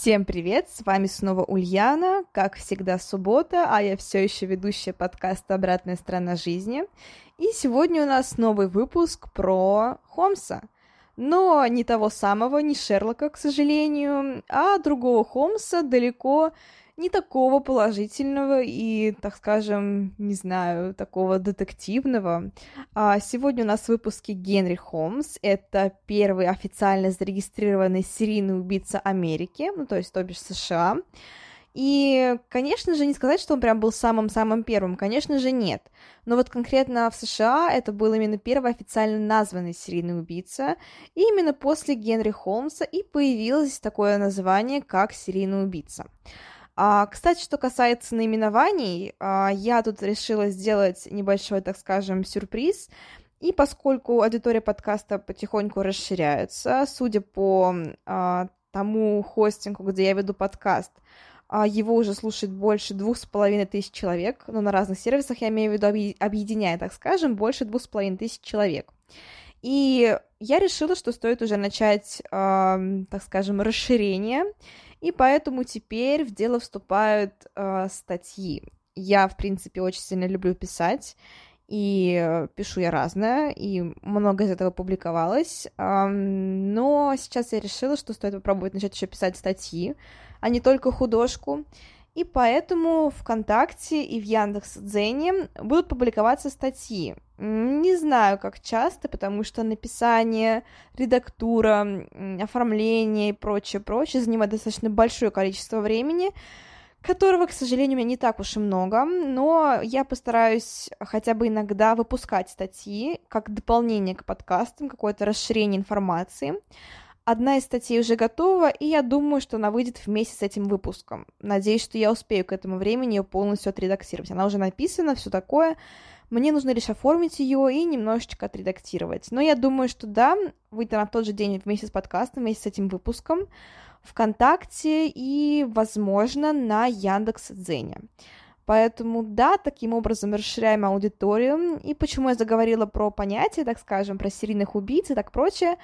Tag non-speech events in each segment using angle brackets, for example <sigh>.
Всем привет, с вами снова Ульяна, как всегда суббота, а я все еще ведущая подкаста «Обратная сторона жизни». И сегодня у нас новый выпуск про Холмса. Но не того самого, не Шерлока, к сожалению, а другого Холмса далеко не такого положительного и, так скажем, не знаю, такого детективного. А сегодня у нас в выпуске Генри Холмс. Это первый официально зарегистрированный серийный убийца Америки, ну, то есть, то бишь США. И, конечно же, не сказать, что он прям был самым-самым первым, конечно же, нет. Но вот конкретно в США это был именно первый официально названный серийный убийца, и именно после Генри Холмса и появилось такое название, как серийный убийца. А, кстати, что касается наименований, а, я тут решила сделать небольшой, так скажем, сюрприз. И поскольку аудитория подкаста потихоньку расширяется, судя по а, тому хостингу, где я веду подкаст, а, его уже слушает больше двух с половиной тысяч человек, но на разных сервисах, я имею в виду, объединяя, так скажем, больше двух с половиной тысяч человек. И я решила, что стоит уже начать, э, так скажем, расширение и поэтому теперь в дело вступают э, статьи. Я, в принципе, очень сильно люблю писать, и пишу я разное, и много из этого публиковалось, но сейчас я решила, что стоит попробовать начать еще писать статьи, а не только художку, и поэтому ВКонтакте и в Яндекс.Дзене будут публиковаться статьи. Не знаю, как часто, потому что написание, редактура, оформление и прочее, прочее занимает достаточно большое количество времени, которого, к сожалению, у меня не так уж и много, но я постараюсь хотя бы иногда выпускать статьи как дополнение к подкастам, какое-то расширение информации. Одна из статей уже готова, и я думаю, что она выйдет вместе с этим выпуском. Надеюсь, что я успею к этому времени ее полностью отредактировать. Она уже написана, все такое. Мне нужно лишь оформить ее и немножечко отредактировать. Но я думаю, что да, выйдет она в тот же день вместе с подкастом, вместе с этим выпуском, ВКонтакте и, возможно, на Яндекс Дзене. Поэтому, да, таким образом расширяем аудиторию. И почему я заговорила про понятия, так скажем, про серийных убийц и так прочее,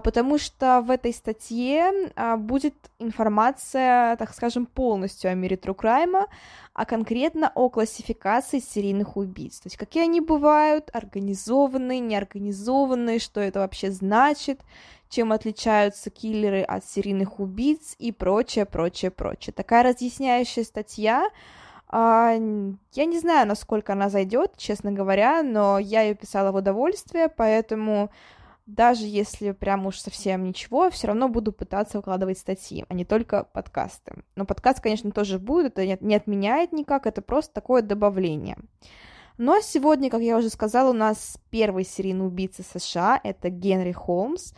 потому что в этой статье а, будет информация, так скажем, полностью о мире Crime, а конкретно о классификации серийных убийц. То есть какие они бывают, организованные, неорганизованные, что это вообще значит, чем отличаются киллеры от серийных убийц и прочее, прочее, прочее. Такая разъясняющая статья, а, я не знаю, насколько она зайдет, честно говоря, но я ее писала в удовольствие, поэтому даже если прям уж совсем ничего, все равно буду пытаться выкладывать статьи, а не только подкасты. Но подкаст, конечно, тоже будет, это не отменяет никак, это просто такое добавление. А сегодня, как я уже сказала, у нас первый серийный убийца США, это Генри Холмс.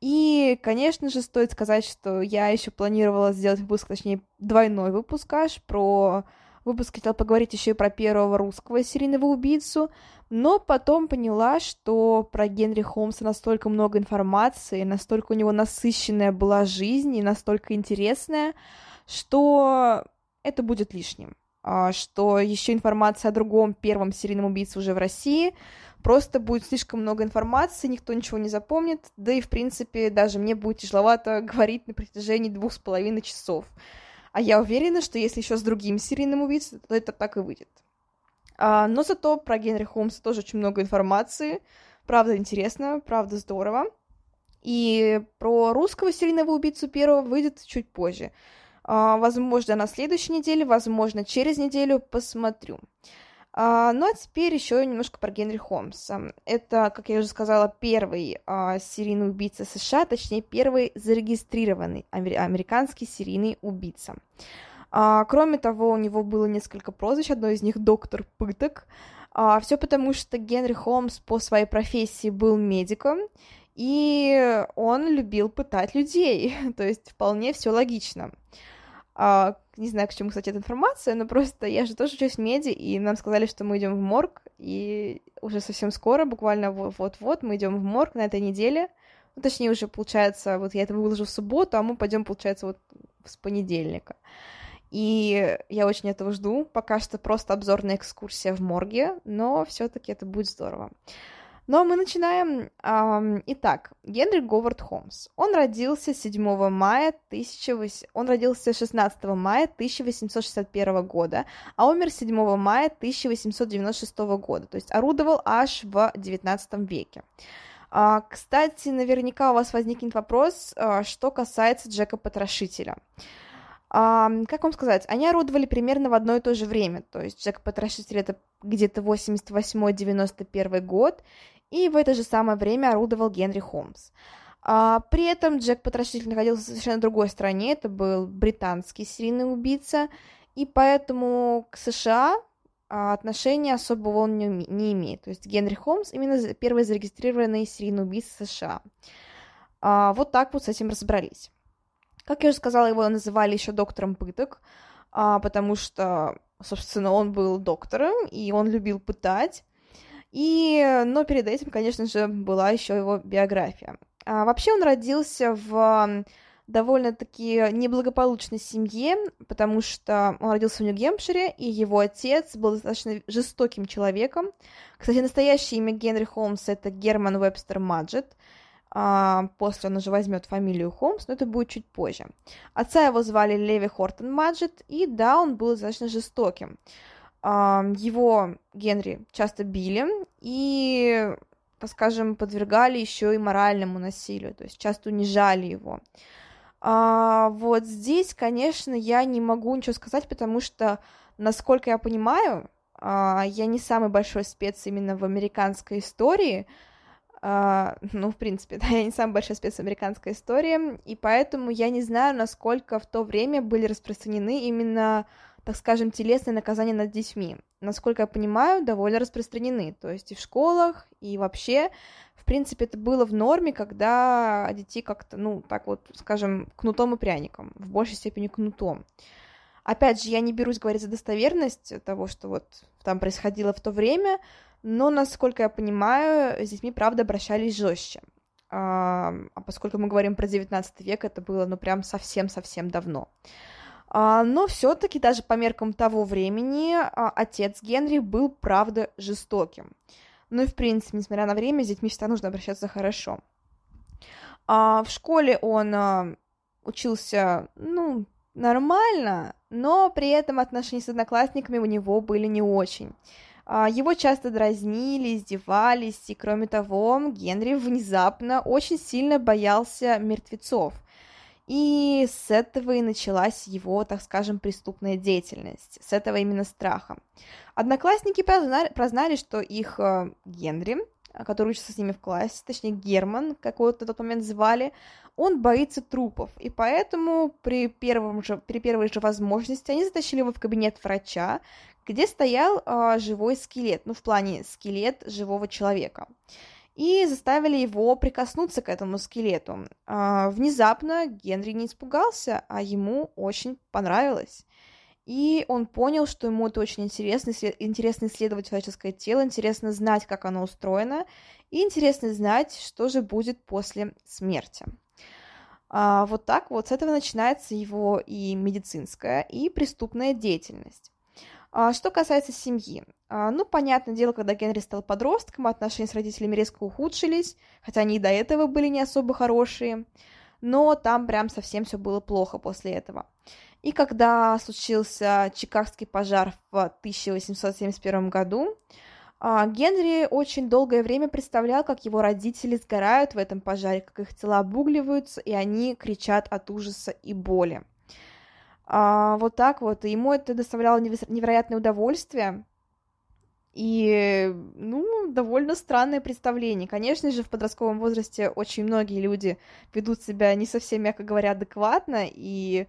И, конечно же, стоит сказать, что я еще планировала сделать выпуск, точнее, двойной выпуск аж про выпуск хотела поговорить еще и про первого русского серийного убийцу, но потом поняла, что про Генри Холмса настолько много информации, настолько у него насыщенная была жизнь и настолько интересная, что это будет лишним. А, что еще информация о другом первом серийном убийце уже в России, просто будет слишком много информации, никто ничего не запомнит, да и, в принципе, даже мне будет тяжеловато говорить на протяжении двух с половиной часов. А я уверена, что если еще с другим серийным убийцей, то это так и выйдет. А, но зато про Генри Холмса тоже очень много информации. Правда интересно, правда здорово. И про русского серийного убийцу первого выйдет чуть позже. А, возможно, на следующей неделе, возможно, через неделю посмотрю. А, ну а теперь еще немножко про Генри Холмса. Это, как я уже сказала, первый а, серийный убийца США, точнее, первый зарегистрированный американский серийный убийца. А, кроме того, у него было несколько прозвищ, одно из них доктор пыток. А, все потому, что Генри Холмс по своей профессии был медиком, и он любил пытать людей, <laughs> то есть вполне все логично. А, не знаю, к чему, кстати, эта информация, но просто я же тоже учусь в меди, и нам сказали, что мы идем в морг, и уже совсем скоро, буквально вот-вот, мы идем в морг на этой неделе. Ну, точнее, уже получается, вот я это выложу в субботу, а мы пойдем, получается, вот с понедельника. И я очень этого жду. Пока что просто обзорная экскурсия в морге, но все-таки это будет здорово. Но мы начинаем. Итак, Генри Говард Холмс. Он родился 7 мая 18... Он родился 16 мая 1861 года, а умер 7 мая 1896 года, то есть орудовал аж в 19 веке. А, кстати, наверняка у вас возникнет вопрос, а, что касается Джека Потрошителя. А, как вам сказать, они орудовали примерно в одно и то же время, то есть Джек Потрошитель это где-то 88-91 год, и в это же самое время орудовал Генри Холмс. А, при этом Джек Потрошитель находился в совершенно другой стране, это был британский серийный убийца, и поэтому к США а, отношения особого он не, имеет. То есть Генри Холмс именно первый зарегистрированный серийный убийца США. А, вот так вот с этим разобрались. Как я уже сказала, его называли еще доктором пыток, потому что, собственно, он был доктором, и он любил пытать. И, но перед этим, конечно же, была еще его биография. А, вообще он родился в довольно-таки неблагополучной семье, потому что он родился в Нью-Гемпшире, и его отец был достаточно жестоким человеком. Кстати, настоящее имя Генри Холмса — это Герман Вебстер Маджет. А, после он уже возьмет фамилию Холмс, но это будет чуть позже. Отца его звали Леви Хортон Маджет, и да, он был достаточно жестоким. Его Генри часто били, и так скажем, подвергали еще и моральному насилию, то есть часто унижали его. А, вот здесь, конечно, я не могу ничего сказать, потому что, насколько я понимаю, а, я не самый большой спец именно в американской истории, а, ну, в принципе, <laughs> да, я не самый большой спец в американской истории, и поэтому я не знаю, насколько в то время были распространены именно, так скажем, телесные наказания над детьми. Насколько я понимаю, довольно распространены, то есть и в школах, и вообще принципе, это было в норме, когда детей как-то, ну, так вот, скажем, кнутом и пряником, в большей степени кнутом. Опять же, я не берусь говорить за достоверность того, что вот там происходило в то время, но, насколько я понимаю, с детьми, правда, обращались жестче. А, а поскольку мы говорим про 19 век, это было, ну, прям совсем-совсем давно. А, но все-таки даже по меркам того времени а, отец Генри был, правда, жестоким. Ну и, в принципе, несмотря на время, с детьми всегда нужно обращаться хорошо. А в школе он учился, ну, нормально, но при этом отношения с одноклассниками у него были не очень. Его часто дразнили, издевались, и кроме того, Генри внезапно очень сильно боялся мертвецов. И с этого и началась его, так скажем, преступная деятельность, с этого именно страха. Одноклассники прознали, прознали что их э, Генри, который учится с ними в классе, точнее Герман, как его на тот момент звали, он боится трупов, и поэтому при, первом же, при первой же возможности они затащили его в кабинет врача, где стоял э, живой скелет, ну в плане скелет живого человека и заставили его прикоснуться к этому скелету. А, внезапно Генри не испугался, а ему очень понравилось. И он понял, что ему это очень интересно, интересно исследовать человеческое тело, интересно знать, как оно устроено, и интересно знать, что же будет после смерти. А, вот так вот с этого начинается его и медицинская, и преступная деятельность. А, что касается семьи, а, ну, понятное дело, когда Генри стал подростком, отношения с родителями резко ухудшились, хотя они и до этого были не особо хорошие, но там прям совсем все было плохо после этого. И когда случился Чикагский пожар в 1871 году, а, Генри очень долгое время представлял, как его родители сгорают в этом пожаре, как их тела обугливаются, и они кричат от ужаса и боли. А, вот так вот. И ему это доставляло невероятное удовольствие. И, ну, довольно странное представление. Конечно же, в подростковом возрасте очень многие люди ведут себя не совсем, мягко говоря, адекватно, и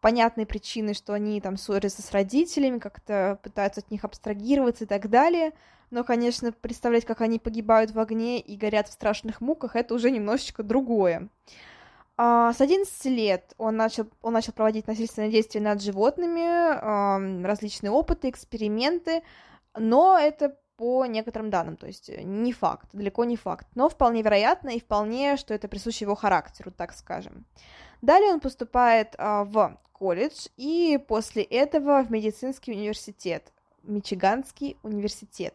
понятные причины, что они там ссорятся с родителями, как-то пытаются от них абстрагироваться и так далее. Но, конечно, представлять, как они погибают в огне и горят в страшных муках, это уже немножечко другое. А, с 11 лет он начал, он начал проводить насильственные действия над животными, различные опыты, эксперименты, но это по некоторым данным, то есть не факт, далеко не факт, но вполне вероятно и вполне, что это присуще его характеру, так скажем. Далее он поступает а, в колледж и после этого в медицинский университет, Мичиганский университет.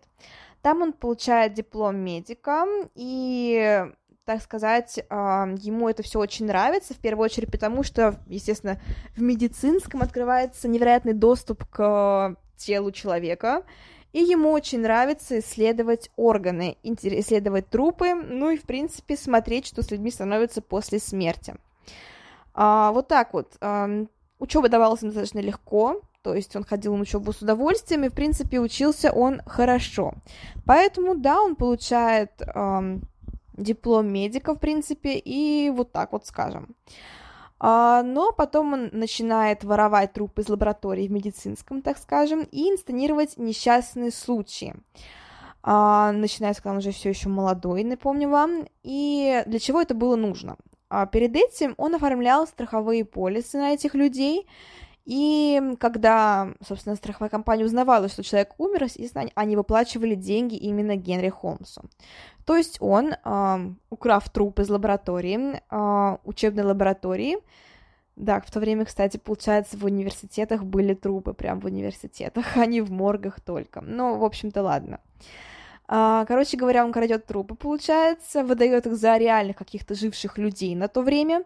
Там он получает диплом медика и так сказать, ему это все очень нравится, в первую очередь потому, что, естественно, в медицинском открывается невероятный доступ к телу человека, и ему очень нравится исследовать органы, исследовать трупы, ну и, в принципе, смотреть, что с людьми становится после смерти. А, вот так вот. А, учеба давалась ему достаточно легко, то есть он ходил на учебу с удовольствием, и, в принципе, учился он хорошо. Поэтому, да, он получает а, диплом медика, в принципе, и вот так вот скажем. А, но потом он начинает воровать трупы из лаборатории в медицинском, так скажем, и инсценировать несчастные случаи. А, начинается, когда он уже все еще молодой, напомню вам. И для чего это было нужно? А перед этим он оформлял страховые полисы на этих людей, и когда, собственно, страховая компания узнавала, что человек умер, они выплачивали деньги именно Генри Холмсу. То есть он, э, украв труп из лаборатории, э, учебной лаборатории, да, в то время, кстати, получается, в университетах были трупы, прям в университетах, а не в моргах только. Ну, в общем-то, ладно. А, короче говоря, он крадет трупы, получается, выдает их за реальных каких-то живших людей на то время,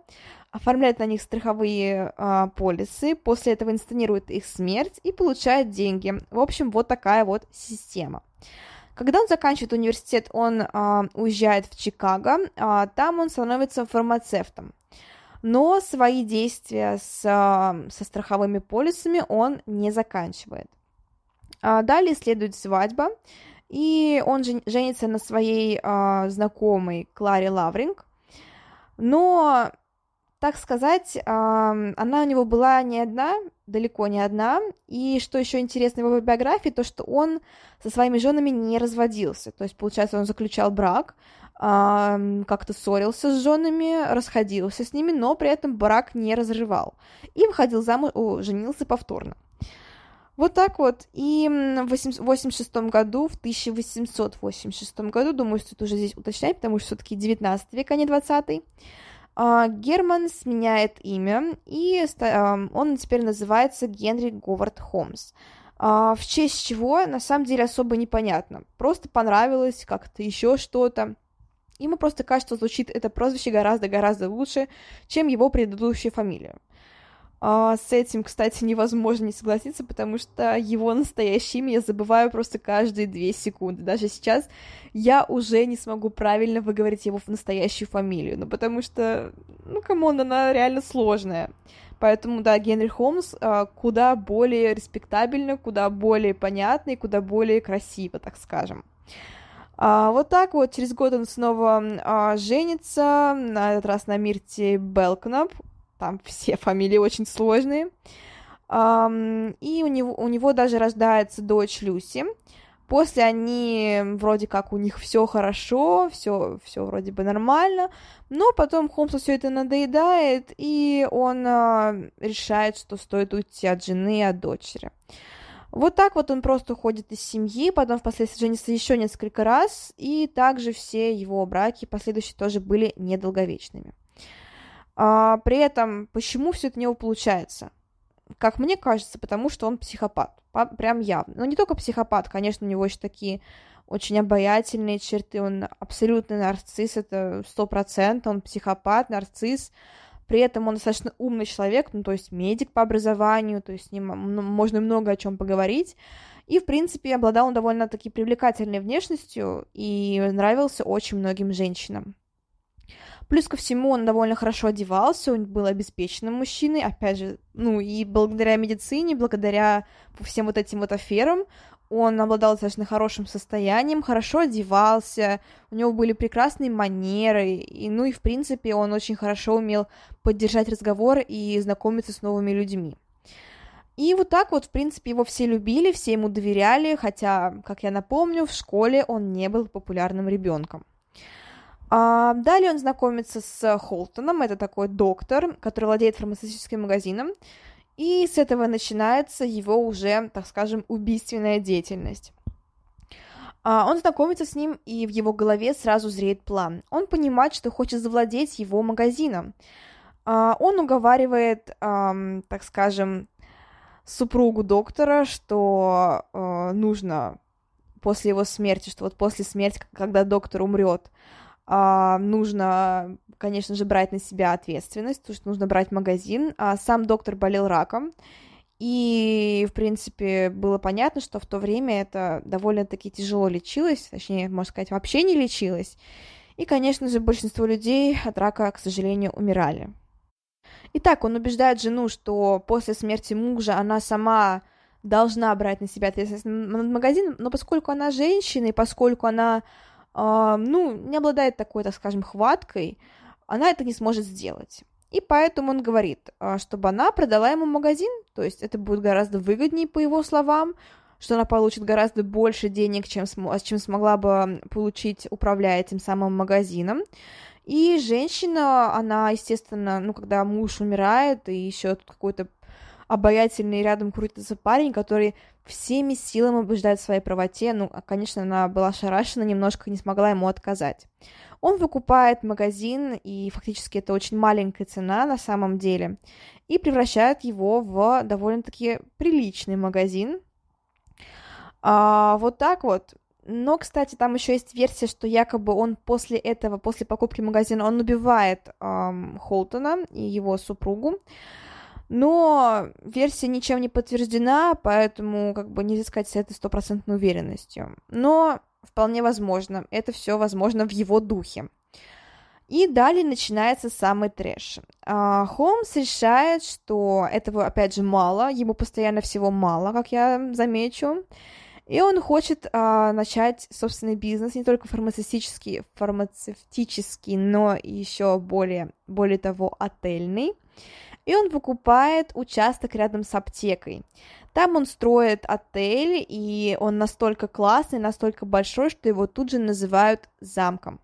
оформляет на них страховые а, полисы, после этого инсценирует их смерть и получает деньги. В общем, вот такая вот система. Когда он заканчивает университет, он а, уезжает в Чикаго, а, там он становится фармацевтом. Но свои действия с, а, со страховыми полисами он не заканчивает. А, далее следует свадьба, и он женится на своей э, знакомой Кларе Лавринг, но, так сказать, э, она у него была не одна, далеко не одна, и что еще интересно в его биографии, то, что он со своими женами не разводился, то есть, получается, он заключал брак, как-то ссорился с женами, расходился с ними, но при этом брак не разрывал, и выходил замуж, о, женился повторно. Вот так вот. И в 1986 году, в 1886 году, думаю, стоит уже здесь уточнять, потому что все-таки 19 век, а не 20 а, Герман сменяет имя, и он теперь называется Генри Говард Холмс. А, в честь чего, на самом деле, особо непонятно. Просто понравилось как-то еще что-то. Ему просто кажется, звучит это прозвище гораздо-гораздо лучше, чем его предыдущая фамилия. А, с этим, кстати, невозможно не согласиться, потому что его настоящее имя я забываю просто каждые две секунды. Даже сейчас я уже не смогу правильно выговорить его настоящую фамилию, ну потому что, ну, come on, она реально сложная. Поэтому, да, Генри Холмс а, куда более респектабельно, куда более понятно и куда более красиво, так скажем. А, вот так вот, через год он снова а, женится, на этот раз на Мирте Белкнап, там все фамилии очень сложные. И у него, у него даже рождается дочь Люси. После они вроде как у них все хорошо, все, все вроде бы нормально, но потом Холмсу все это надоедает, и он э, решает, что стоит уйти от жены и от дочери. Вот так вот он просто уходит из семьи, потом впоследствии женится еще несколько раз, и также все его браки последующие тоже были недолговечными. А, при этом, почему все это у него получается? Как мне кажется, потому что он психопат. Прям явно. Но не только психопат, конечно, у него еще такие очень обаятельные черты. Он абсолютный нарцисс, это сто процентов. Он психопат, нарцисс. При этом он достаточно умный человек, ну, то есть медик по образованию, то есть с ним можно много о чем поговорить. И, в принципе, обладал он довольно-таки привлекательной внешностью и нравился очень многим женщинам. Плюс ко всему он довольно хорошо одевался, он был обеспеченным мужчиной, опять же, ну и благодаря медицине, благодаря всем вот этим вот аферам, он обладал достаточно хорошим состоянием, хорошо одевался, у него были прекрасные манеры, и, ну и, в принципе, он очень хорошо умел поддержать разговор и знакомиться с новыми людьми. И вот так вот, в принципе, его все любили, все ему доверяли, хотя, как я напомню, в школе он не был популярным ребенком. А далее он знакомится с Холтоном, это такой доктор, который владеет фармацевтическим магазином, и с этого начинается его уже, так скажем, убийственная деятельность. А, он знакомится с ним, и в его голове сразу зреет план. Он понимает, что хочет завладеть его магазином. А, он уговаривает, так скажем, супругу доктора, что э, нужно после его смерти, что вот после смерти, когда доктор умрет, а, нужно, конечно же, брать на себя ответственность, потому что нужно брать магазин. А сам доктор болел раком, и, в принципе, было понятно, что в то время это довольно-таки тяжело лечилось, точнее, можно сказать, вообще не лечилось. И, конечно же, большинство людей от рака, к сожалению, умирали. Итак, он убеждает жену, что после смерти мужа она сама должна брать на себя ответственность над магазином, но поскольку она женщина, и поскольку она, ну, не обладает такой, так скажем, хваткой, она это не сможет сделать. И поэтому он говорит, а, чтобы она продала ему магазин, то есть это будет гораздо выгоднее, по его словам, что она получит гораздо больше денег, чем, см- чем смогла бы получить, управляя этим самым магазином. И женщина, она, естественно, ну, когда муж умирает, и еще какой-то обаятельный рядом крутится парень, который всеми силами убеждает в своей правоте. Ну, а, конечно, она была шарашена, немножко не смогла ему отказать. Он выкупает магазин, и фактически это очень маленькая цена на самом деле, и превращает его в довольно-таки приличный магазин. А, вот так вот. Но, кстати, там еще есть версия, что якобы он после этого, после покупки магазина, он убивает эм, Холтона и его супругу но версия ничем не подтверждена, поэтому как бы нельзя сказать с этой стопроцентной уверенностью. Но вполне возможно, это все возможно в его духе. И далее начинается самый трэш. А, Холмс решает, что этого, опять же, мало, ему постоянно всего мало, как я замечу, и он хочет а, начать собственный бизнес, не только фармацевтический, фармацевтический, но еще более, более того, отельный и он покупает участок рядом с аптекой. Там он строит отель, и он настолько классный, настолько большой, что его тут же называют замком.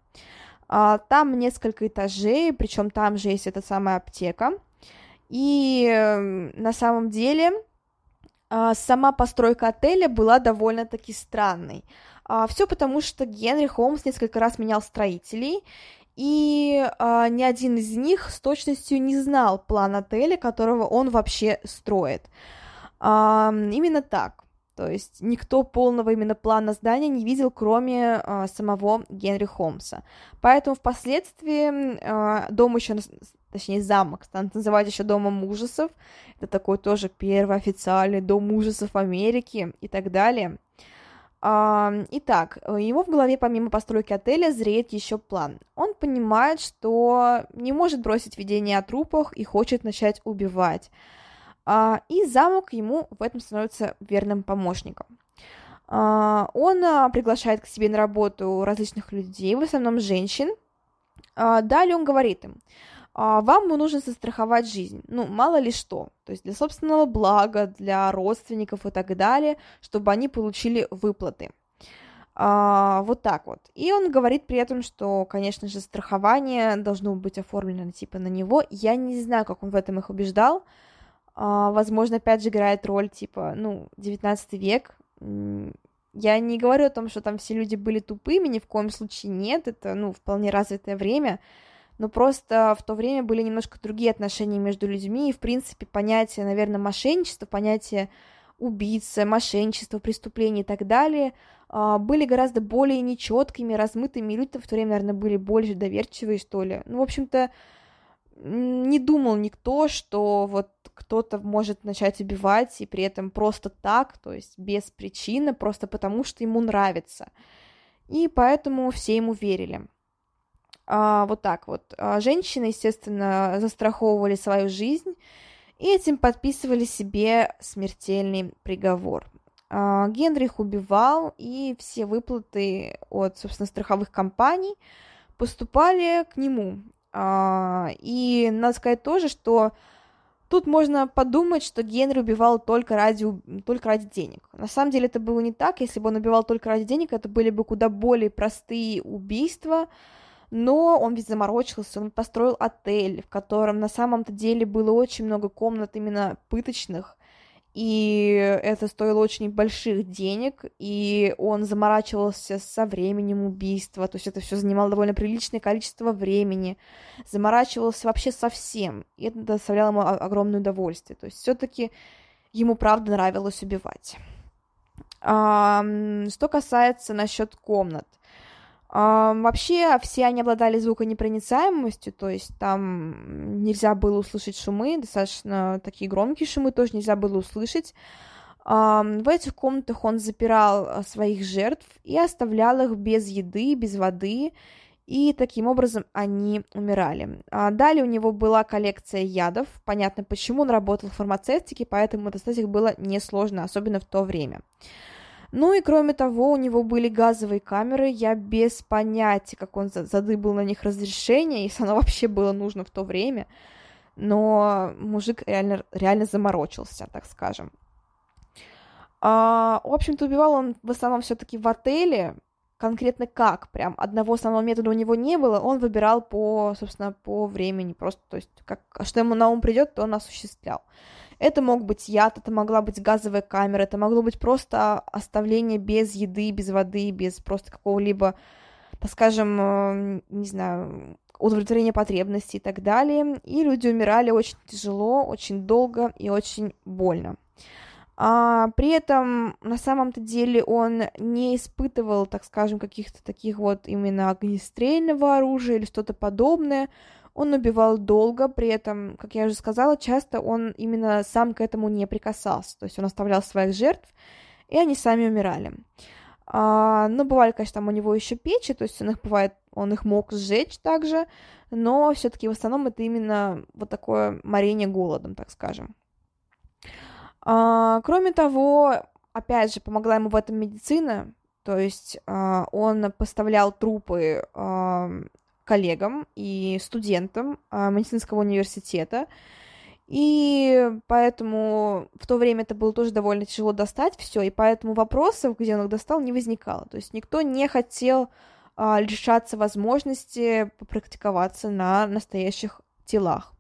А, там несколько этажей, причем там же есть эта самая аптека. И эм, на самом деле а, сама постройка отеля была довольно-таки странной. А, Все потому, что Генри Холмс несколько раз менял строителей, и а, ни один из них с точностью не знал план отеля, которого он вообще строит. А, именно так. То есть никто полного именно плана здания не видел, кроме а, самого Генри Холмса. Поэтому впоследствии а, дом еще, точнее замок, станут называть еще домом ужасов. Это такой тоже первый официальный дом ужасов Америки и так далее. Итак, его в голове помимо постройки отеля зреет еще план. Он понимает, что не может бросить видение о трупах и хочет начать убивать. А, и замок ему в этом становится верным помощником. А, он а, приглашает к себе на работу различных людей, в основном женщин. Далее он говорит им, вам нужно застраховать жизнь, ну, мало ли что, то есть для собственного блага, для родственников и так далее, чтобы они получили выплаты. А, вот так вот. И он говорит при этом, что, конечно же, страхование должно быть оформлено типа на него. Я не знаю, как он в этом их убеждал. А, возможно, опять же, играет роль типа, ну, 19 век. Я не говорю о том, что там все люди были тупыми, ни в коем случае нет. Это, ну, вполне развитое время но просто в то время были немножко другие отношения между людьми, и, в принципе, понятие, наверное, мошенничества, понятие убийцы, мошенничества, преступления и так далее а, были гораздо более нечеткими, размытыми, люди в то время, наверное, были больше доверчивые, что ли. Ну, в общем-то, не думал никто, что вот кто-то может начать убивать, и при этом просто так, то есть без причины, просто потому что ему нравится. И поэтому все ему верили. А, вот так вот. А, женщины, естественно, застраховывали свою жизнь и этим подписывали себе смертельный приговор. А, Генрих убивал, и все выплаты от, собственно, страховых компаний поступали к нему. И надо сказать тоже, что Тут можно подумать, что Генри убивал только ради, только ради денег. На самом деле это было не так. Если бы он убивал только ради денег, это были бы куда более простые убийства, но он ведь заморочился, он построил отель, в котором на самом-то деле было очень много комнат именно пыточных, и это стоило очень больших денег, и он заморачивался со временем убийства, то есть это все занимало довольно приличное количество времени, заморачивался вообще со всем, и это доставляло ему огромное удовольствие, то есть все-таки ему правда нравилось убивать. А, что касается насчет комнат, вообще все они обладали звуконепроницаемостью, то есть там нельзя было услышать шумы, достаточно такие громкие шумы тоже нельзя было услышать. В этих комнатах он запирал а, своих жертв и оставлял их без еды, без воды, и таким образом они умирали. А далее у него была коллекция ядов, понятно почему, он работал в фармацевтике, поэтому достать их было несложно, особенно в то время. Ну и кроме того, у него были газовые камеры, я без понятия, как он задыбал на них разрешение, если оно вообще было нужно в то время, но мужик реально, реально заморочился, так скажем. А, в общем-то, убивал он в основном все-таки в отеле, конкретно как, прям одного основного метода у него не было, он выбирал по, собственно, по времени, просто, то есть, как, что ему на ум придет, то он осуществлял. Это мог быть яд, это могла быть газовая камера, это могло быть просто оставление без еды, без воды, без просто какого-либо, так скажем, э, не знаю, удовлетворения потребностей и так далее. И люди умирали очень тяжело, очень долго и очень больно. А, при этом на самом-то деле он не испытывал, так скажем, каких-то таких вот именно огнестрельного оружия или что-то подобное. Он убивал долго, при этом, как я уже сказала, часто он именно сам к этому не прикасался, то есть он оставлял своих жертв, и они сами умирали. А, ну, бывали, конечно, там у него еще печи, то есть он их бывает, он их мог сжечь также, но все-таки в основном это именно вот такое морение голодом, так скажем. А, кроме того, опять же, помогла ему в этом медицина, то есть а, он поставлял трупы а, коллегам и студентам а, медицинского университета. И поэтому в то время это было тоже довольно тяжело достать все, и поэтому вопросов, где он их достал, не возникало. То есть никто не хотел а, лишаться возможности попрактиковаться на настоящих телах.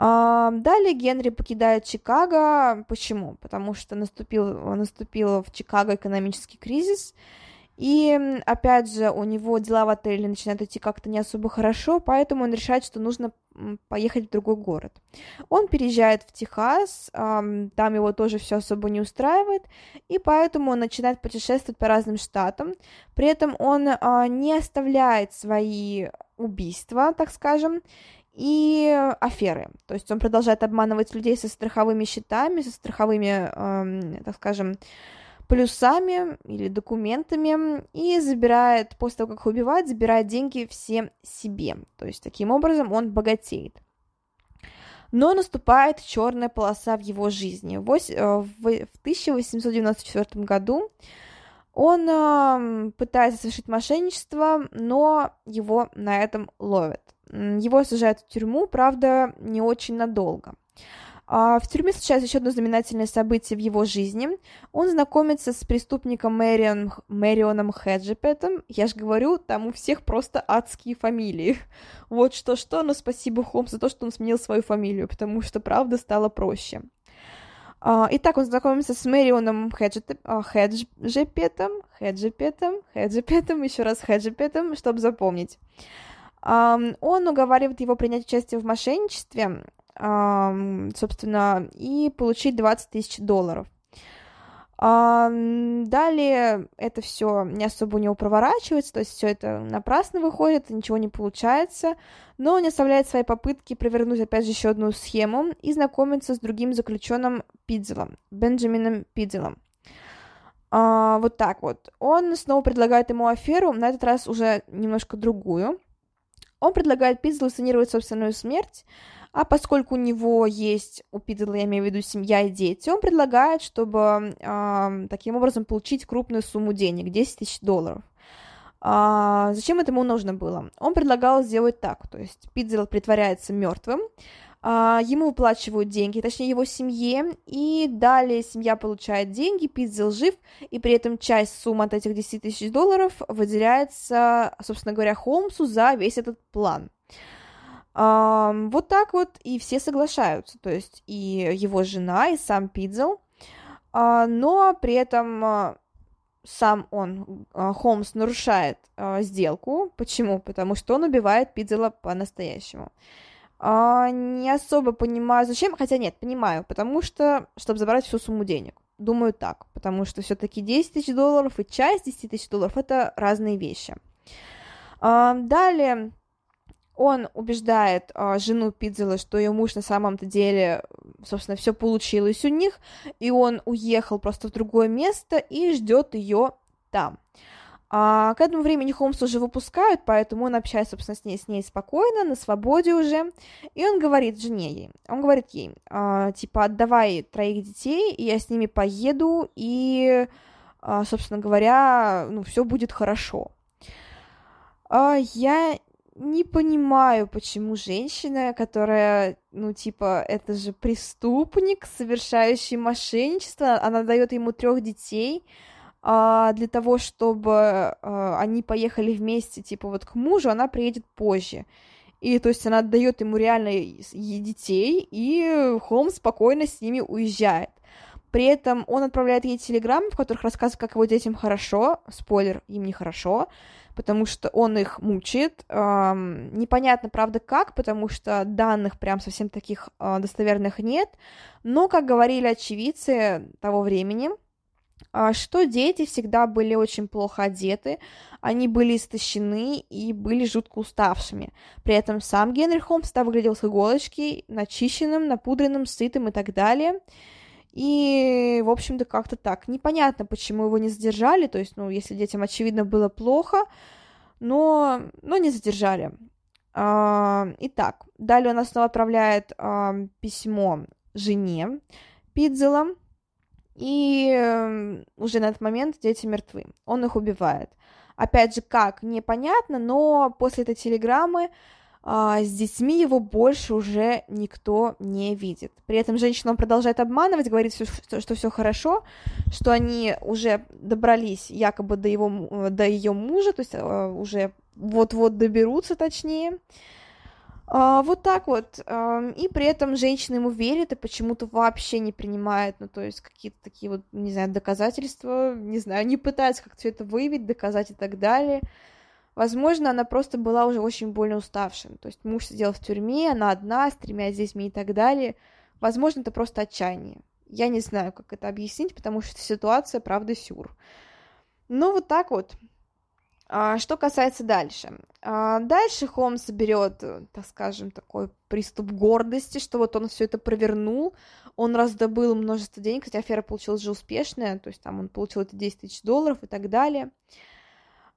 Далее Генри покидает Чикаго. Почему? Потому что наступил, наступил в Чикаго экономический кризис, и, опять же, у него дела в отеле начинают идти как-то не особо хорошо, поэтому он решает, что нужно поехать в другой город. Он переезжает в Техас, там его тоже все особо не устраивает, и поэтому он начинает путешествовать по разным штатам. При этом он а, не оставляет свои убийства, так скажем, и аферы. То есть он продолжает обманывать людей со страховыми счетами, со страховыми, так скажем, плюсами или документами и забирает, после того, как их убивает, забирает деньги все себе. То есть таким образом он богатеет. Но наступает черная полоса в его жизни. В 1894 году он пытается совершить мошенничество, но его на этом ловят. Его сажают в тюрьму, правда, не очень надолго. А, в тюрьме случается еще одно знаменательное событие в его жизни. Он знакомится с преступником Мэрион, Мэрионом Хеджипетом. Я же говорю, там у всех просто адские фамилии. <laughs> Вот что-что, но спасибо Холмс за то, что он сменил свою фамилию, потому что, правда, стало проще. А, итак, он знакомится с Мэрионом а, Хеджипетом, Хеджипетом, Хеджипетом, еще раз Хеджипетом, чтобы запомнить. Он уговаривает его принять участие в мошенничестве, собственно, и получить 20 тысяч долларов. Далее это все не особо у него проворачивается, то есть все это напрасно выходит, ничего не получается, но он оставляет свои попытки провернуть опять же еще одну схему и знакомиться с другим заключенным Пидзелом, Бенджамином Пидзелом. А, вот так вот. Он снова предлагает ему аферу, на этот раз уже немножко другую. Он предлагает Пидзелу сценировать собственную смерть, а поскольку у него есть, у Питера, я имею в виду, семья и дети, он предлагает, чтобы э, таким образом получить крупную сумму денег, 10 тысяч долларов. А, зачем это ему нужно было? Он предлагал сделать так, то есть Питзел притворяется мертвым, ему выплачивают деньги, точнее его семье, и далее семья получает деньги, Пидзел жив, и при этом часть суммы от этих 10 тысяч долларов выделяется, собственно говоря, Холмсу за весь этот план. Вот так вот, и все соглашаются, то есть и его жена, и сам Пидзел, а, но при этом а, сам он, Холмс, нарушает сделку. Почему? Потому что он убивает Пидзела по-настоящему. А, не особо понимаю, зачем, хотя нет, понимаю, потому что, чтобы забрать всю сумму денег. Думаю так, потому что все-таки 10 тысяч долларов и часть 10 тысяч долларов это разные вещи. А, далее он убеждает а, жену Пидзела, что ее муж на самом-то деле, собственно, все получилось у них, и он уехал просто в другое место и ждет ее там. А к этому времени Холмс уже выпускают, поэтому он общается, собственно, с ней, с ней спокойно, на свободе уже. И он говорит жене ей, он говорит ей, а, типа, отдавай троих детей, и я с ними поеду, и, а, собственно говоря, ну, все будет хорошо. А, я не понимаю, почему женщина, которая, ну, типа, это же преступник, совершающий мошенничество, она дает ему трех детей, а для того, чтобы а, они поехали вместе, типа вот к мужу, она приедет позже. И то есть она отдает ему реально детей, и Холмс спокойно с ними уезжает. При этом он отправляет ей телеграммы, в которых рассказывает, как его детям хорошо. Спойлер, им не хорошо, потому что он их мучает. Эм, непонятно, правда, как, потому что данных прям совсем таких э, достоверных нет. Но, как говорили очевидцы того времени, что дети всегда были очень плохо одеты, они были истощены и были жутко уставшими. При этом сам Генри Холмс всегда выглядел с иголочки, начищенным, напудренным, сытым и так далее. И, в общем-то, как-то так. Непонятно, почему его не задержали, то есть, ну, если детям, очевидно, было плохо, но, но не задержали. А, итак, далее он снова отправляет а, письмо жене Пидзела, и эм, уже на этот момент дети мертвы. Он их убивает. Опять же, как, непонятно, но после этой телеграммы а, с детьми его больше уже никто не видит. При этом женщина продолжает обманывать, говорит, что, что все хорошо, что они уже добрались якобы до, его, до ее мужа, то есть а, уже вот-вот доберутся точнее. А, вот так вот. И при этом женщина ему верит и почему-то вообще не принимает, ну, то есть какие-то такие вот, не знаю, доказательства, не знаю, не пытается как-то это выявить, доказать и так далее. Возможно, она просто была уже очень больно уставшим. То есть муж сидел в тюрьме, она одна, с тремя детьми и так далее. Возможно, это просто отчаяние. Я не знаю, как это объяснить, потому что ситуация, правда, сюр. Ну, вот так вот. А, что касается дальше. А, дальше Холмс берет, так скажем, такой приступ гордости, что вот он все это провернул, он раздобыл множество денег, хотя афера получилась же успешная, то есть там он получил это 10 тысяч долларов и так далее,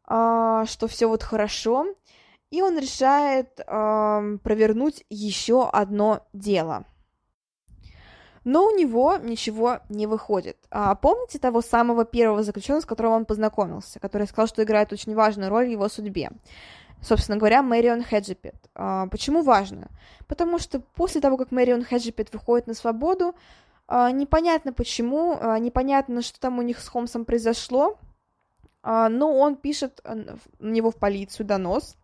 а, что все вот хорошо, и он решает провернуть еще одно дело – но у него ничего не выходит. А помните того самого первого заключенного, с которым он познакомился, который сказал, что играет очень важную роль в его судьбе? Собственно говоря, Мэрион Хеджипет. А, почему важно? Потому что после того, как Мэрион Хеджипет выходит на свободу, а, непонятно почему, а, непонятно, что там у них с Холмсом произошло, а, но он пишет на него в полицию донос,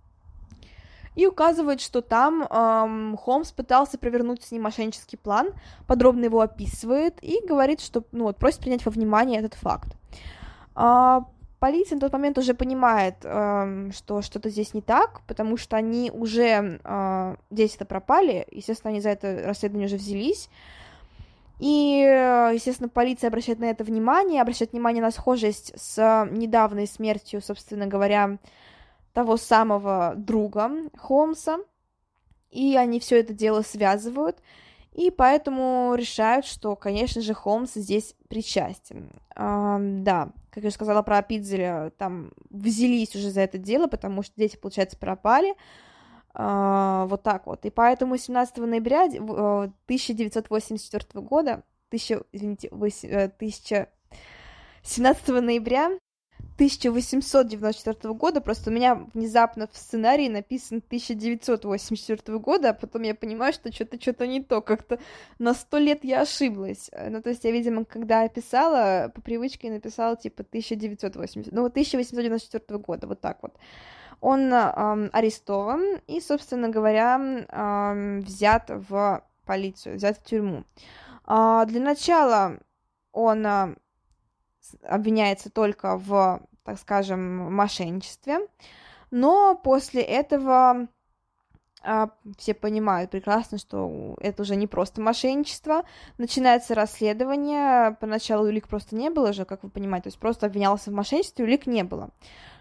и указывает, что там эм, Холмс пытался провернуть с ним мошеннический план, подробно его описывает и говорит, что, ну вот, просит принять во внимание этот факт. А, полиция на тот момент уже понимает, э, что что-то здесь не так, потому что они уже э, здесь-то пропали, естественно, они за это расследование уже взялись, и, естественно, полиция обращает на это внимание, обращает внимание на схожесть с недавней смертью, собственно говоря, того самого друга Холмса, и они все это дело связывают, и поэтому решают, что, конечно же, Холмс здесь причастен. А, да, как я сказала про Пидзеля, там взялись уже за это дело, потому что дети, получается, пропали. А, вот так вот. И поэтому 17 ноября 1984 э, года, 1000, извините, 1000, 17 ноября 1894 года, просто у меня внезапно в сценарии написан 1984 года, а потом я понимаю, что что-то что-то не то, как-то на сто лет я ошиблась. Ну, то есть я, видимо, когда писала, по привычке написала, типа, 1980, ну, 1894 года, вот так вот. Он эм, арестован и, собственно говоря, эм, взят в полицию, взят в тюрьму. Э, для начала он э, обвиняется только в так скажем, мошенничестве. Но после этого а, все понимают прекрасно, что это уже не просто мошенничество. Начинается расследование. Поначалу улик просто не было же, как вы понимаете, то есть просто обвинялся в мошенничестве, улик не было.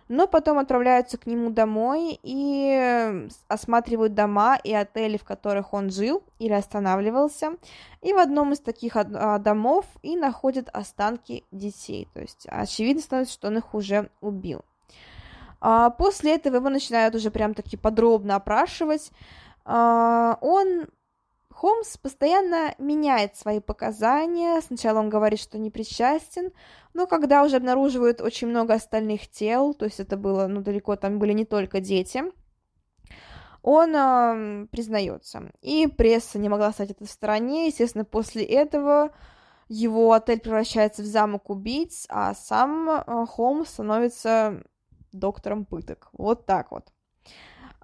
Но потом отправляются к нему домой и осматривают дома и отели, в которых он жил или останавливался. И в одном из таких а, домов и находят останки детей. То есть очевидно становится, что он их уже убил. А после этого его начинают уже прям таки подробно опрашивать. А, он Холмс постоянно меняет свои показания. Сначала он говорит, что не причастен, но когда уже обнаруживают очень много остальных тел, то есть это было, ну, далеко там были не только дети, он э, признается. И пресса не могла стать это в стороне. Естественно, после этого его отель превращается в замок убийц, а сам э, Холмс становится доктором пыток. Вот так вот.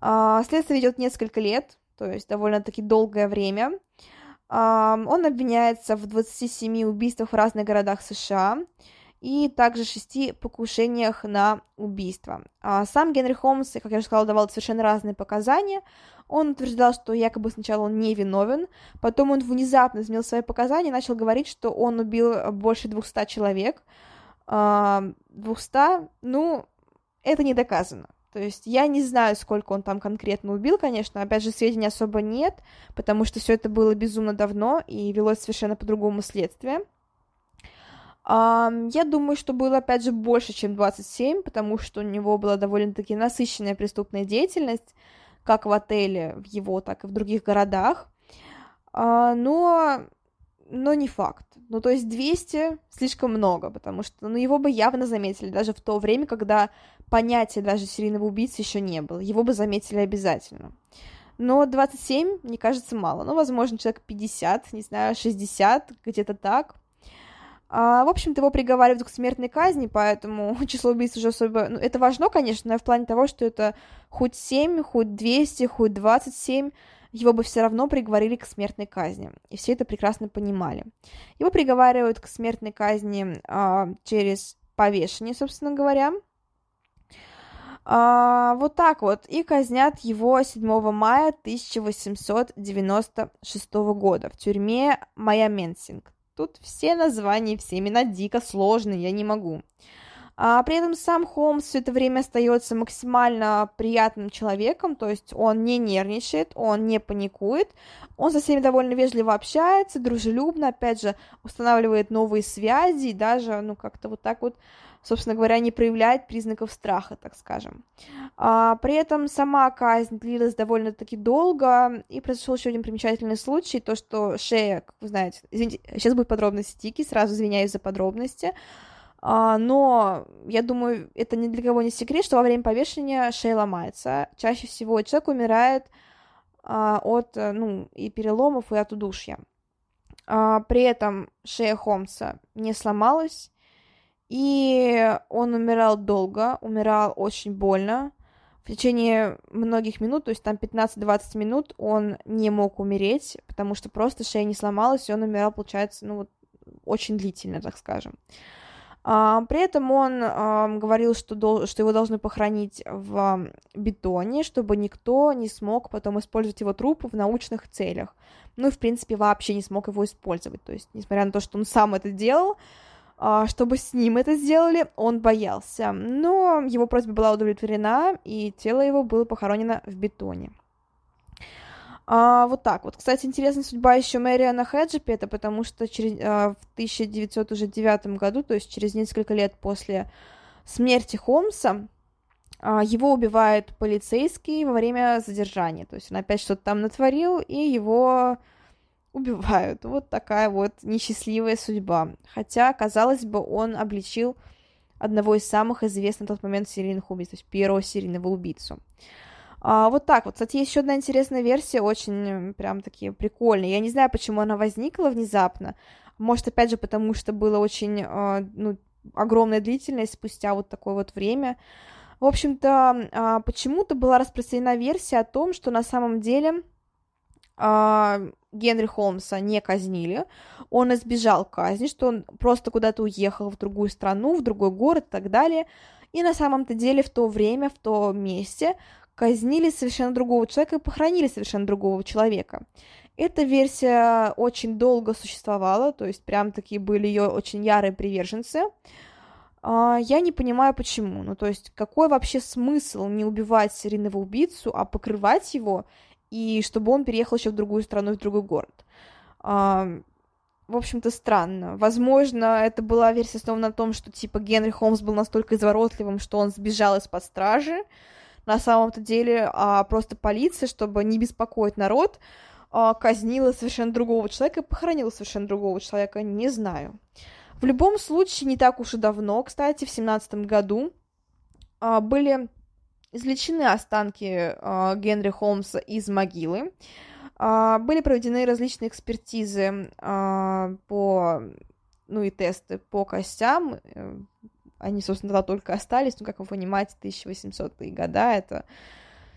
Э, следствие идет несколько лет, то есть довольно-таки долгое время. Он обвиняется в 27 убийствах в разных городах США и также шести покушениях на убийство. А сам Генри Холмс, как я уже сказала, давал совершенно разные показания. Он утверждал, что якобы сначала он не виновен, потом он внезапно изменил свои показания и начал говорить, что он убил больше 200 человек. 200, ну, это не доказано. То есть я не знаю, сколько он там конкретно убил, конечно. Опять же, сведений особо нет, потому что все это было безумно давно и велось совершенно по другому следствие. Я думаю, что было, опять же, больше, чем 27, потому что у него была довольно-таки насыщенная преступная деятельность, как в отеле, в его, так и в других городах. А, но, но не факт. Ну, то есть 200 слишком много, потому что ну, его бы явно заметили, даже в то время, когда понятия даже серийного убийцы еще не было. Его бы заметили обязательно. Но 27, мне кажется, мало. Ну, возможно, человек 50, не знаю, 60, где-то так. А, в общем-то, его приговаривают к смертной казни, поэтому <laughs> число убийств уже особо... Ну, это важно, конечно, но в плане того, что это хоть 7, хоть 200, хоть 27, его бы все равно приговорили к смертной казни. И все это прекрасно понимали. Его приговаривают к смертной казни а, через повешение, собственно говоря. А, вот так вот. И казнят его 7 мая 1896 года в тюрьме Майя Менсинг. Тут все названия, все имена дико сложные, я не могу. А при этом сам Холмс все это время остается максимально приятным человеком, то есть он не нервничает, он не паникует, он со всеми довольно вежливо общается, дружелюбно, опять же, устанавливает новые связи и даже, ну, как-то вот так вот собственно говоря, не проявляет признаков страха, так скажем. А, при этом сама казнь длилась довольно-таки долго, и произошел еще один примечательный случай, то, что шея, как вы знаете, извините, сейчас будет подробности Тики, сразу извиняюсь за подробности, а, но я думаю, это ни для кого не секрет, что во время повешения шея ломается. Чаще всего человек умирает а, от, ну, и переломов, и от удушья. А, при этом шея Холмса не сломалась, и он умирал долго, умирал очень больно. В течение многих минут, то есть там 15-20 минут, он не мог умереть, потому что просто шея не сломалась, и он умирал, получается, ну вот, очень длительно, так скажем. А, при этом он говорил, что, что его должны похоронить в бетоне, чтобы никто не смог потом использовать его труп в научных целях. Ну и, в принципе, вообще не смог его использовать. То есть, несмотря на то, что он сам это делал, чтобы с ним это сделали, он боялся. Но его просьба была удовлетворена, и тело его было похоронено в бетоне. А, вот так вот. Кстати, интересная судьба еще Мэриана Хеджипета, потому что через, а, в 1909 году, то есть через несколько лет после смерти Холмса, а, его убивает полицейский во время задержания. То есть он опять что-то там натворил, и его убивают. Вот такая вот несчастливая судьба. Хотя, казалось бы, он обличил одного из самых известных на тот момент серийных убийц, то есть первого серийного убийцу. А, вот так вот. Кстати, есть еще одна интересная версия, очень прям такие прикольные. Я не знаю, почему она возникла внезапно. Может, опять же, потому что было очень, а, ну, огромная длительность спустя вот такое вот время. В общем-то, а, почему-то была распространена версия о том, что на самом деле а, Генри Холмса не казнили, он избежал казни, что он просто куда-то уехал в другую страну, в другой город и так далее. И на самом-то деле в то время, в то месте казнили совершенно другого человека и похоронили совершенно другого человека. Эта версия очень долго существовала, то есть прям такие были ее очень ярые приверженцы. А, я не понимаю, почему. Ну, то есть, какой вообще смысл не убивать серийного убийцу, а покрывать его, и чтобы он переехал еще в другую страну, в другой город? А, в общем-то, странно. Возможно, это была версия основана на том, что, типа, Генри Холмс был настолько изворотливым, что он сбежал из-под стражи, на самом-то деле, а просто полиция, чтобы не беспокоить народ, а, казнила совершенно другого человека и похоронила совершенно другого человека, не знаю. В любом случае, не так уж и давно, кстати, в семнадцатом году а, были извлечены останки а, Генри Холмса из могилы, были проведены различные экспертизы по, ну и тесты по костям, э, они, собственно, тогда только остались, ну, как вы понимаете, 1800-е года, это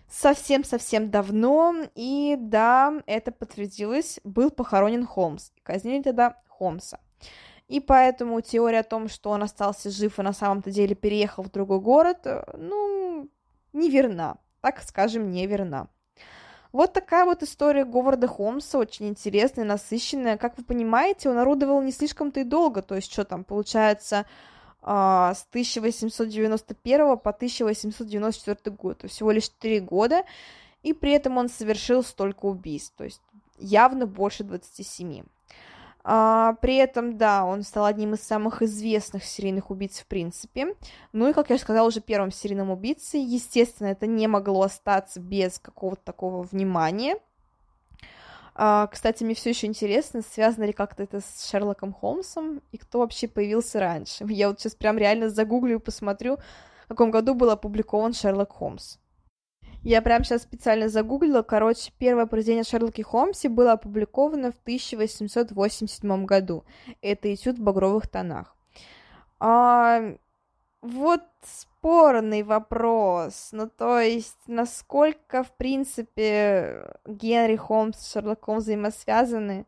совсем-совсем давно, и да, это подтвердилось, был похоронен Холмс, казнили тогда Холмса. И поэтому теория о том, что он остался жив и на самом-то деле переехал в другой город, ну, неверна, так скажем, неверна. Вот такая вот история Говарда Холмса, очень интересная, насыщенная. Как вы понимаете, он орудовал не слишком-то и долго, то есть что там, получается, а, с 1891 по 1894 год, то всего лишь 3 года, и при этом он совершил столько убийств, то есть явно больше 27. А, при этом, да, он стал одним из самых известных серийных убийц в принципе. Ну и, как я сказала, уже первым серийным убийцей. Естественно, это не могло остаться без какого-то такого внимания. А, кстати, мне все еще интересно, связано ли как-то это с Шерлоком Холмсом и кто вообще появился раньше. <laughs> Я вот сейчас прям реально загуглю и посмотрю, в каком году был опубликован Шерлок Холмс. Я прям сейчас специально загуглила. Короче, первое произведение Шерлоки Холмсе было опубликовано в 1887 году. Это этюд в багровых тонах. А, вот спорный вопрос. Ну, то есть, насколько, в принципе, Генри Холмс с Шерлоком взаимосвязаны?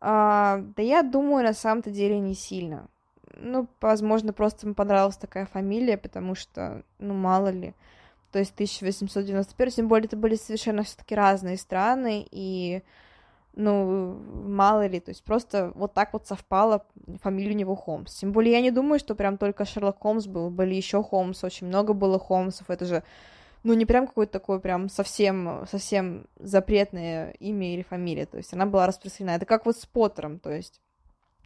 А, да я думаю, на самом-то деле не сильно. Ну, возможно, просто мне понравилась такая фамилия, потому что, ну, мало ли. То есть 1891, тем более это были совершенно все-таки разные страны, и ну, мало ли, то есть просто вот так вот совпало фамилия у него Холмс. Тем более я не думаю, что прям только Шерлок Холмс был, были еще Холмс, очень много было Холмсов, это же, ну, не прям какое-то такое прям совсем, совсем запретное имя или фамилия, то есть она была распространена. Это как вот с Поттером, то есть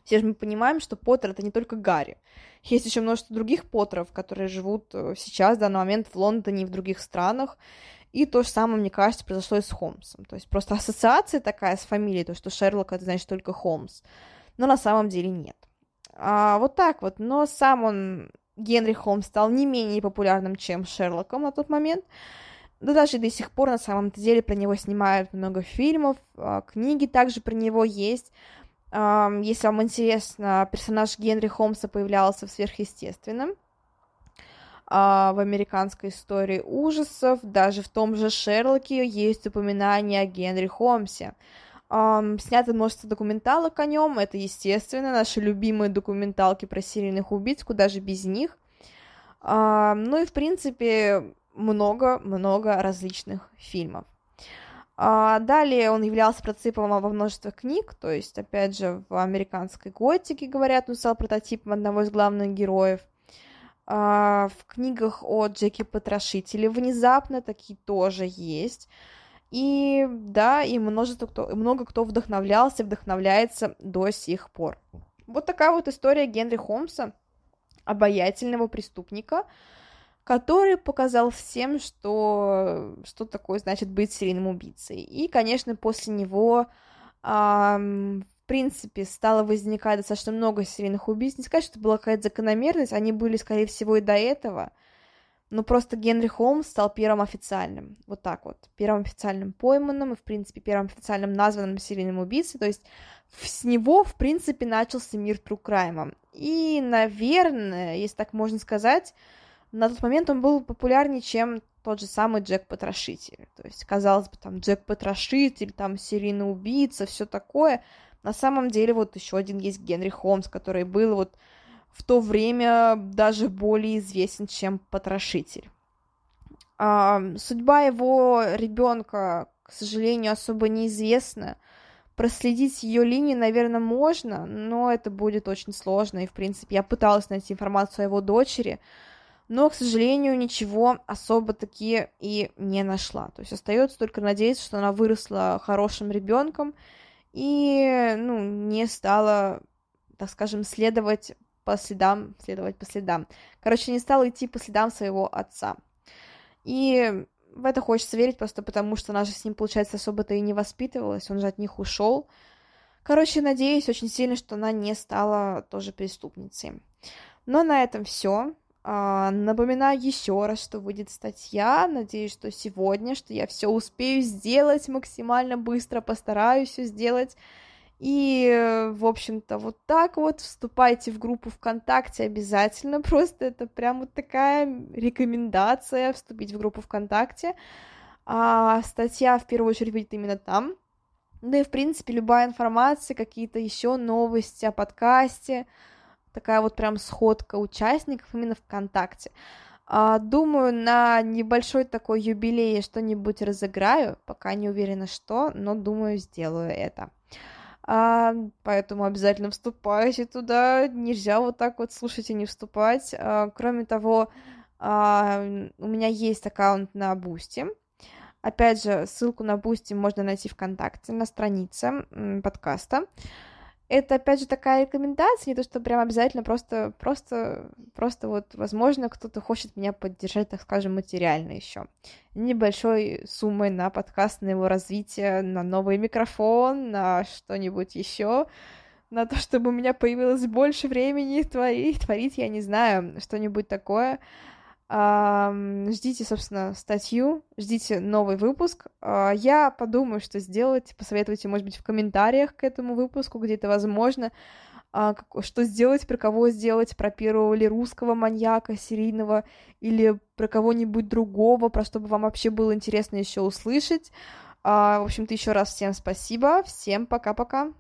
все же мы понимаем, что Поттер это не только Гарри. Есть еще множество других Поттеров, которые живут э, сейчас, в данный момент, в Лондоне и в других странах. И то же самое, мне кажется, произошло и с Холмсом. То есть просто ассоциация такая с фамилией, то, что Шерлок это значит только Холмс. Но на самом деле нет. А, вот так вот. Но сам он, Генри Холмс, стал не менее популярным, чем Шерлоком на тот момент. Да даже до сих пор на самом деле про него снимают много фильмов, а, книги также про него есть. Если вам интересно, персонаж Генри Холмса появлялся в сверхъестественном, а, в американской истории ужасов, даже в том же Шерлоке есть упоминание о Генри Холмсе. Снято множество документалок о нем, это, естественно, наши любимые документалки про серийных убийц, куда же без них. Ну и, в принципе, много-много различных фильмов. Uh, далее он являлся прототипом во множестве книг, то есть, опять же, в американской готике, говорят, он стал прототипом одного из главных героев. А, в книгах о Джеки Потрошителе внезапно такие тоже есть. И да, и множество кто, много кто вдохновлялся, вдохновляется до сих пор. Вот такая вот история Генри Холмса, обаятельного преступника, который показал всем, что, что такое значит быть серийным убийцей. И, конечно, после него в в принципе, стало возникать достаточно много серийных убийств. Не сказать, что это была какая-то закономерность, они были, скорее всего, и до этого, но просто Генри Холмс стал первым официальным, вот так вот, первым официальным пойманным и, в принципе, первым официальным названным серийным убийцей, то есть с него, в принципе, начался мир True Crime. И, наверное, если так можно сказать, на тот момент он был популярнее, чем тот же самый Джек Потрошитель. То есть, казалось бы, там Джек Потрошитель, там серийный убийца, все такое. На самом деле, вот еще один есть Генри Холмс, который был вот в то время даже более известен, чем Потрошитель. А, судьба его ребенка, к сожалению, особо неизвестна. Проследить ее линии, наверное, можно, но это будет очень сложно. И, в принципе, я пыталась найти информацию о его дочери, но, к сожалению, ничего особо таки и не нашла. То есть остается только надеяться, что она выросла хорошим ребенком и, ну, не стала, так скажем, следовать по следам, следовать по следам. Короче, не стала идти по следам своего отца. И в это хочется верить просто потому, что она же с ним, получается, особо-то и не воспитывалась, он же от них ушел. Короче, надеюсь очень сильно, что она не стала тоже преступницей. Но на этом все. А, напоминаю еще раз, что выйдет статья. Надеюсь, что сегодня, что я все успею сделать максимально быстро, постараюсь все сделать. И, в общем-то, вот так вот вступайте в группу ВКонтакте обязательно. <laughs> Просто это прям вот такая рекомендация вступить в группу ВКонтакте. А статья в первую очередь будет именно там. Да и, в принципе, любая информация, какие-то еще новости о подкасте, такая вот прям сходка участников именно ВКонтакте. А, думаю, на небольшой такой юбилей что-нибудь разыграю, пока не уверена что, но думаю, сделаю это а, поэтому обязательно вступайте туда, нельзя вот так вот слушать и не вступать. А, кроме того, у меня есть аккаунт на Boosty. Опять же, ссылку на Boosty можно найти ВКонтакте на странице подкаста это, опять же, такая рекомендация, не то, что прям обязательно, просто, просто, просто вот, возможно, кто-то хочет меня поддержать, так скажем, материально еще. Небольшой суммой на подкаст, на его развитие, на новый микрофон, на что-нибудь еще, на то, чтобы у меня появилось больше времени творить, творить, я не знаю, что-нибудь такое. Ждите, собственно, статью, ждите новый выпуск. А, я подумаю, что сделать. Посоветуйте, может быть, в комментариях к этому выпуску, где это возможно. А, что сделать, про кого сделать, про первого ли русского маньяка серийного или про кого-нибудь другого, про что бы вам вообще было интересно еще услышать. А, в общем-то, еще раз всем спасибо, всем пока-пока.